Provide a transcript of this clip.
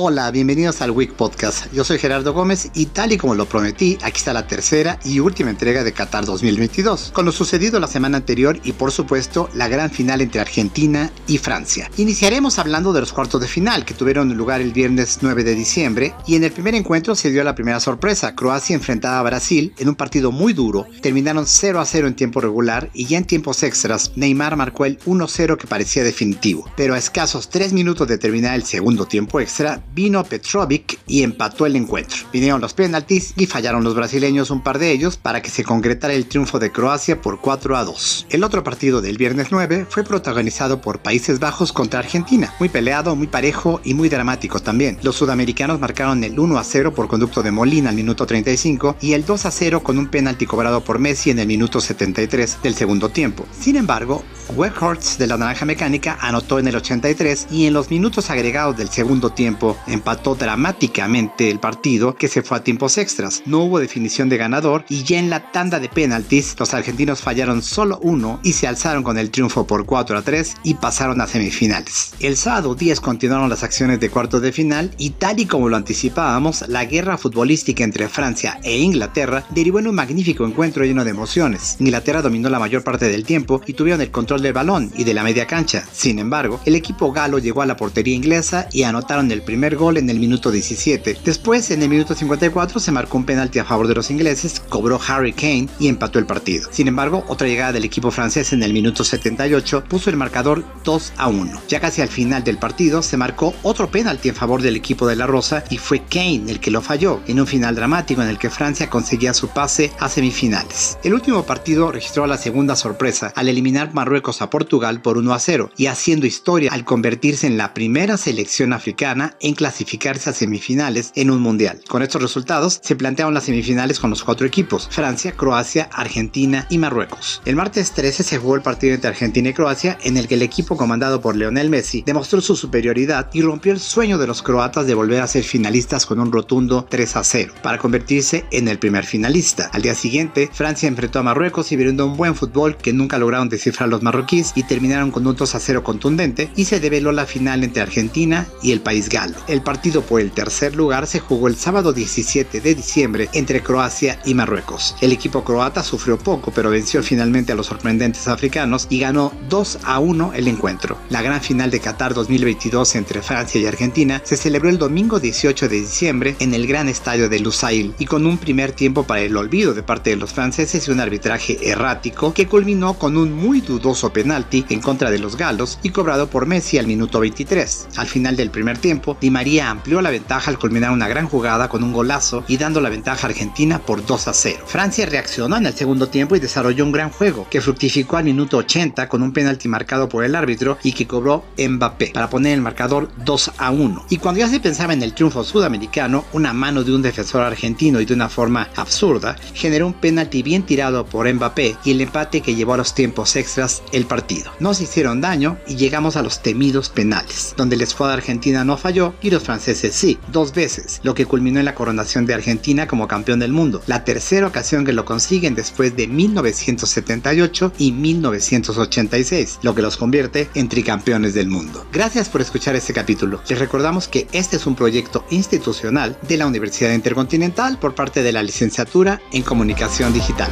Hola, bienvenidos al Week Podcast. Yo soy Gerardo Gómez y tal y como lo prometí, aquí está la tercera y última entrega de Qatar 2022, con lo sucedido la semana anterior y por supuesto la gran final entre Argentina y Francia. Iniciaremos hablando de los cuartos de final que tuvieron lugar el viernes 9 de diciembre y en el primer encuentro se dio la primera sorpresa. Croacia enfrentaba a Brasil en un partido muy duro, terminaron 0 a 0 en tiempo regular y ya en tiempos extras Neymar marcó el 1-0 que parecía definitivo, pero a escasos 3 minutos de terminar el segundo tiempo extra vino Petrovic y empató el encuentro. Vinieron los penaltis y fallaron los brasileños un par de ellos para que se concretara el triunfo de Croacia por 4 a 2. El otro partido del viernes 9 fue protagonizado por Países Bajos contra Argentina, muy peleado, muy parejo y muy dramático también. Los sudamericanos marcaron el 1 a 0 por conducto de Molina al minuto 35 y el 2 a 0 con un penalti cobrado por Messi en el minuto 73 del segundo tiempo. Sin embargo, Weghorst de la Naranja Mecánica anotó en el 83 y en los minutos agregados del segundo tiempo empató dramáticamente el partido que se fue a tiempos extras. No hubo definición de ganador y ya en la tanda de penaltis los argentinos fallaron solo uno y se alzaron con el triunfo por 4 a 3 y pasaron a semifinales. El sábado 10 continuaron las acciones de cuartos de final y tal y como lo anticipábamos, la guerra futbolística entre Francia e Inglaterra derivó en un magnífico encuentro lleno de emociones. Inglaterra dominó la mayor parte del tiempo y tuvieron el control del balón y de la media cancha. Sin embargo, el equipo galo llegó a la portería inglesa y anotaron el primer gol en el minuto 17. Después, en el minuto 54, se marcó un penalti a favor de los ingleses, cobró Harry Kane y empató el partido. Sin embargo, otra llegada del equipo francés en el minuto 78 puso el marcador 2 a 1. Ya casi al final del partido, se marcó otro penalti en favor del equipo de la Rosa y fue Kane el que lo falló, en un final dramático en el que Francia conseguía su pase a semifinales. El último partido registró la segunda sorpresa al eliminar Marruecos a Portugal por 1 a 0 y haciendo historia al convertirse en la primera selección africana en clasificarse a semifinales en un mundial. Con estos resultados se plantearon las semifinales con los cuatro equipos, Francia, Croacia, Argentina y Marruecos. El martes 13 se jugó el partido entre Argentina y Croacia en el que el equipo comandado por Lionel Messi demostró su superioridad y rompió el sueño de los croatas de volver a ser finalistas con un rotundo 3 a 0 para convertirse en el primer finalista. Al día siguiente, Francia enfrentó a Marruecos y brindó un buen fútbol que nunca lograron descifrar los marroquíes y terminaron con un 2 a 0 contundente y se develó la final entre Argentina y el país galo. El partido por el tercer lugar se jugó el sábado 17 de diciembre entre Croacia y Marruecos. El equipo croata sufrió poco, pero venció finalmente a los sorprendentes africanos y ganó 2 a 1 el encuentro. La gran final de Qatar 2022 entre Francia y Argentina se celebró el domingo 18 de diciembre en el gran estadio de Lusail y con un primer tiempo para el olvido de parte de los franceses y un arbitraje errático que culminó con un muy dudoso penalti en contra de los galos y cobrado por Messi al minuto 23. Al final del primer tiempo, Di María amplió la ventaja al culminar una gran jugada con un golazo y dando la ventaja a Argentina por 2 a 0. Francia reaccionó en el segundo tiempo y desarrolló un gran juego que fructificó al minuto 80 con un penalti marcado por el árbitro y que cobró Mbappé para poner el marcador 2 a 1. Y cuando ya se pensaba en el triunfo sudamericano, una mano de un defensor argentino y de una forma absurda generó un penalti bien tirado por Mbappé y el empate que llevó a los tiempos extras el partido. No se hicieron daño y llegamos a los temidos penales, donde la escuadra argentina no falló los franceses sí, dos veces, lo que culminó en la coronación de Argentina como campeón del mundo, la tercera ocasión que lo consiguen después de 1978 y 1986, lo que los convierte en tricampeones del mundo. Gracias por escuchar este capítulo. Les recordamos que este es un proyecto institucional de la Universidad Intercontinental por parte de la licenciatura en Comunicación Digital.